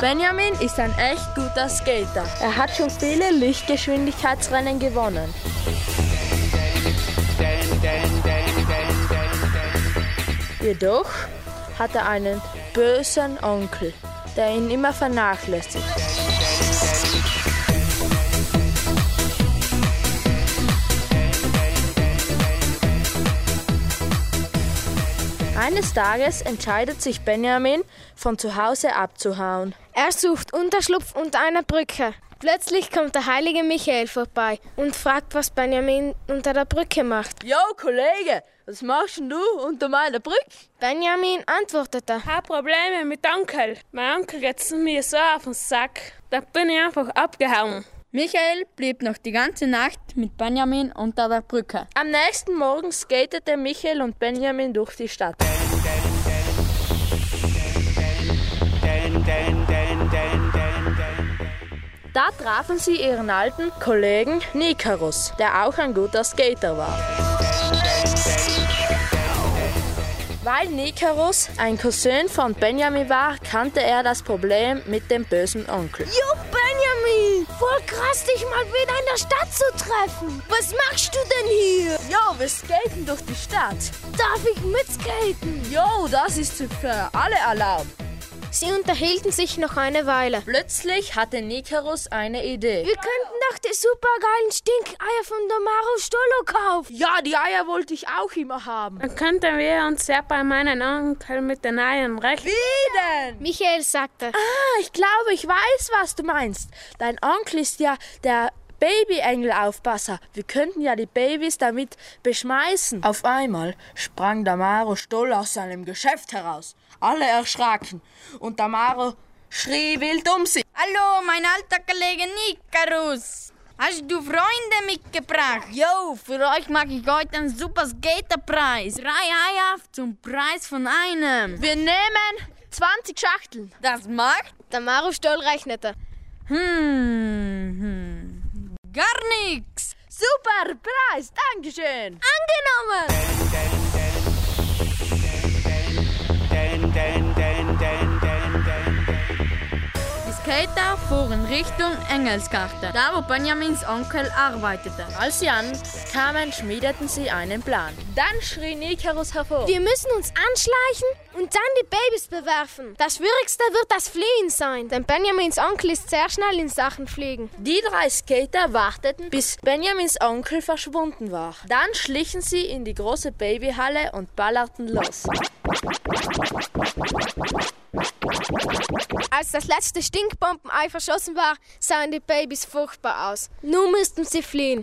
Benjamin ist ein echt guter Skater. Er hat schon viele Lichtgeschwindigkeitsrennen gewonnen. Jedoch hat er einen bösen Onkel, der ihn immer vernachlässigt. Eines Tages entscheidet sich Benjamin, von zu Hause abzuhauen. Er sucht Unterschlupf unter einer Brücke. Plötzlich kommt der heilige Michael vorbei und fragt, was Benjamin unter der Brücke macht. Jo, Kollege, was machst denn du unter meiner Brücke? Benjamin antwortete. Ich habe Probleme mit Onkel. Mein Onkel geht mir so auf den Sack. Da bin ich einfach abgehauen. Michael blieb noch die ganze Nacht mit Benjamin unter der Brücke. Am nächsten Morgen skatete Michael und Benjamin durch die Stadt. Da trafen sie ihren alten Kollegen Nikarus, der auch ein guter Skater war. Weil Nikarus ein Cousin von Benjamin war, kannte er das Problem mit dem bösen Onkel. Jo, Benjamin! Voll krass, dich mal wieder in der Stadt zu treffen. Was machst du denn hier? Jo, wir skaten durch die Stadt. Darf ich mitskaten? Jo, das ist für alle erlaubt. Sie unterhielten sich noch eine Weile. Plötzlich hatte Nikarus eine Idee. Wir könnten doch die supergeilen Stinkeier von Domaro Stolo kaufen. Ja, die Eier wollte ich auch immer haben. Dann könnten wir uns ja bei meinem Onkel mit den Eiern rechnen. Wie denn? Michael sagte. Ah, ich glaube, ich weiß, was du meinst. Dein Onkel ist ja der Baby-Engel-Aufpasser. Wir könnten ja die Babys damit beschmeißen. Auf einmal sprang Damaro Stoll aus seinem Geschäft heraus. Alle erschraken und Damaro schrie wild um sich. Hallo, mein alter Kollege Nikarus. Hast du Freunde mitgebracht? Jo, für euch mag ich heute einen super Skaterpreis. Drei Eier zum Preis von einem. Wir nehmen 20 Schachteln. Das macht? Damaro Stoll rechnete. Hm, hm. Gar nix. Super Preis, Dankeschön. Angenommen! Skater fuhren Richtung Engelsgarten, da wo Benjamins Onkel arbeitete. Als sie ankamen, schmiedeten sie einen Plan. Dann schrie Nikarus hervor. Wir müssen uns anschleichen und dann die Babys bewerfen. Das Schwierigste wird das Fliehen sein, denn Benjamins Onkel ist sehr schnell in Sachen Fliegen. Die drei Skater warteten, bis Benjamins Onkel verschwunden war. Dann schlichen sie in die große Babyhalle und ballerten los. Als das letzte Stinkbombenei verschossen war, sahen die Babys furchtbar aus. Nun müssten sie fliehen.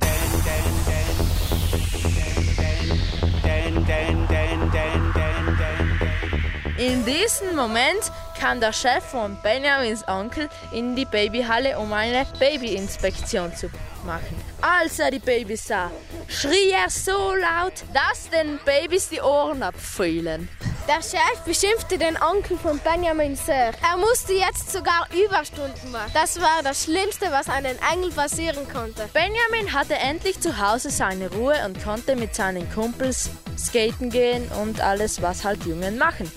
In diesem Moment kam der Chef von Benjamins Onkel in die Babyhalle, um eine Babyinspektion zu machen. Als er die Babys sah, schrie er so laut, dass den Babys die Ohren abfielen. Der Chef beschimpfte den Onkel von Benjamin sehr. Er musste jetzt sogar Überstunden machen. Das war das Schlimmste, was einem Engel passieren konnte. Benjamin hatte endlich zu Hause seine Ruhe und konnte mit seinen Kumpels skaten gehen und alles, was halt Jungen machen.